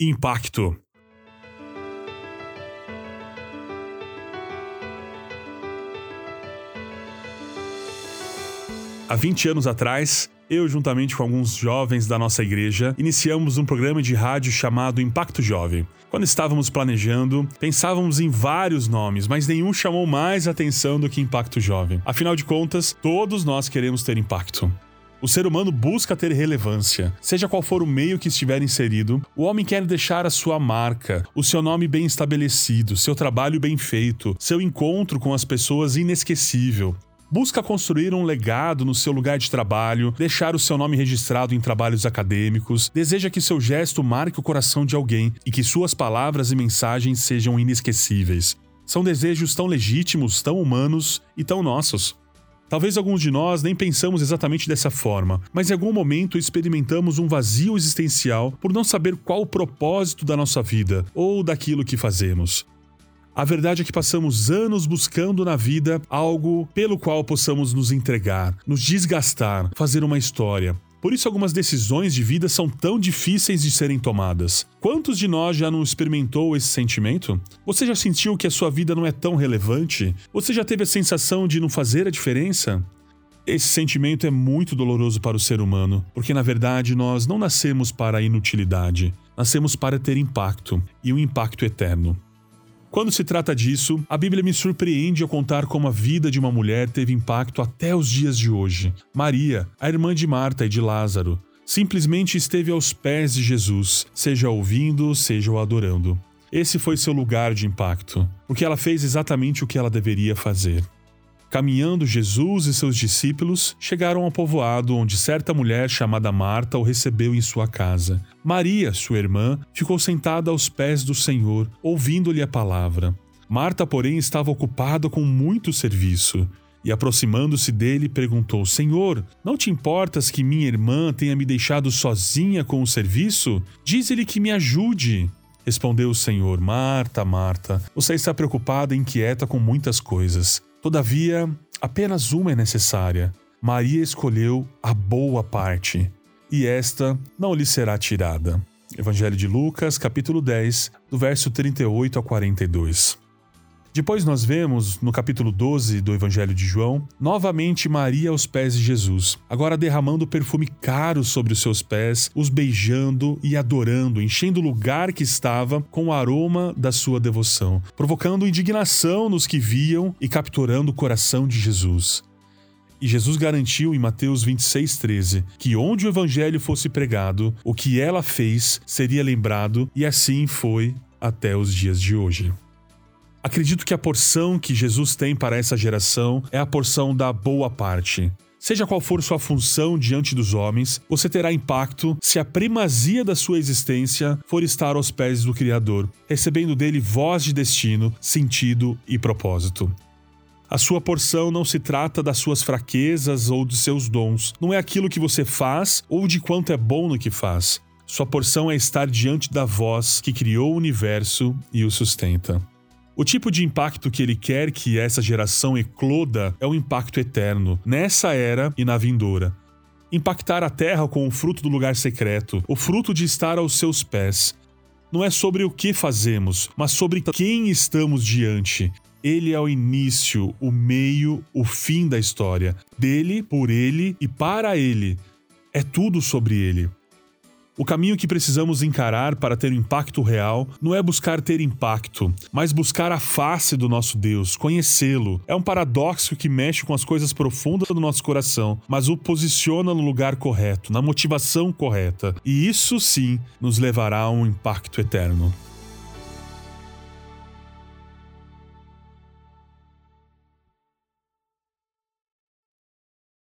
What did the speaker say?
Impacto. Há 20 anos atrás, eu, juntamente com alguns jovens da nossa igreja, iniciamos um programa de rádio chamado Impacto Jovem. Quando estávamos planejando, pensávamos em vários nomes, mas nenhum chamou mais atenção do que Impacto Jovem. Afinal de contas, todos nós queremos ter impacto. O ser humano busca ter relevância. Seja qual for o meio que estiver inserido, o homem quer deixar a sua marca, o seu nome bem estabelecido, seu trabalho bem feito, seu encontro com as pessoas inesquecível. Busca construir um legado no seu lugar de trabalho, deixar o seu nome registrado em trabalhos acadêmicos, deseja que seu gesto marque o coração de alguém e que suas palavras e mensagens sejam inesquecíveis. São desejos tão legítimos, tão humanos e tão nossos. Talvez alguns de nós nem pensamos exatamente dessa forma, mas em algum momento experimentamos um vazio existencial por não saber qual o propósito da nossa vida ou daquilo que fazemos. A verdade é que passamos anos buscando na vida algo pelo qual possamos nos entregar, nos desgastar, fazer uma história, por isso, algumas decisões de vida são tão difíceis de serem tomadas. Quantos de nós já não experimentou esse sentimento? Você já sentiu que a sua vida não é tão relevante? Você já teve a sensação de não fazer a diferença? Esse sentimento é muito doloroso para o ser humano, porque na verdade nós não nascemos para a inutilidade, nascemos para ter impacto, e um impacto eterno. Quando se trata disso, a Bíblia me surpreende ao contar como a vida de uma mulher teve impacto até os dias de hoje. Maria, a irmã de Marta e de Lázaro, simplesmente esteve aos pés de Jesus, seja ouvindo, seja o adorando. Esse foi seu lugar de impacto, porque ela fez exatamente o que ela deveria fazer. Caminhando, Jesus e seus discípulos chegaram ao povoado onde certa mulher chamada Marta o recebeu em sua casa. Maria, sua irmã, ficou sentada aos pés do Senhor, ouvindo-lhe a palavra. Marta, porém, estava ocupada com muito serviço. E aproximando-se dele, perguntou: Senhor, não te importas que minha irmã tenha me deixado sozinha com o serviço? Diz-lhe que me ajude. Respondeu o Senhor: Marta, Marta, você está preocupada e inquieta com muitas coisas. Todavia, apenas uma é necessária. Maria escolheu a boa parte, e esta não lhe será tirada. Evangelho de Lucas, capítulo 10, do verso 38 a 42. Depois nós vemos, no capítulo 12 do Evangelho de João, novamente Maria aos pés de Jesus, agora derramando perfume caro sobre os seus pés, os beijando e adorando, enchendo o lugar que estava com o aroma da sua devoção, provocando indignação nos que viam e capturando o coração de Jesus. E Jesus garantiu em Mateus 26,13 que onde o evangelho fosse pregado, o que ela fez seria lembrado, e assim foi até os dias de hoje. Acredito que a porção que Jesus tem para essa geração é a porção da boa parte. Seja qual for sua função diante dos homens, você terá impacto se a primazia da sua existência for estar aos pés do Criador, recebendo dele voz de destino, sentido e propósito. A sua porção não se trata das suas fraquezas ou de seus dons, não é aquilo que você faz ou de quanto é bom no que faz. Sua porção é estar diante da voz que criou o universo e o sustenta. O tipo de impacto que ele quer que essa geração ecloda é o um impacto eterno, nessa era e na vindoura. Impactar a terra com o fruto do lugar secreto, o fruto de estar aos seus pés. Não é sobre o que fazemos, mas sobre quem estamos diante. Ele é o início, o meio, o fim da história. Dele, por ele e para ele. É tudo sobre ele. O caminho que precisamos encarar para ter um impacto real não é buscar ter impacto, mas buscar a face do nosso Deus, conhecê-lo. É um paradoxo que mexe com as coisas profundas do nosso coração, mas o posiciona no lugar correto, na motivação correta. E isso sim nos levará a um impacto eterno.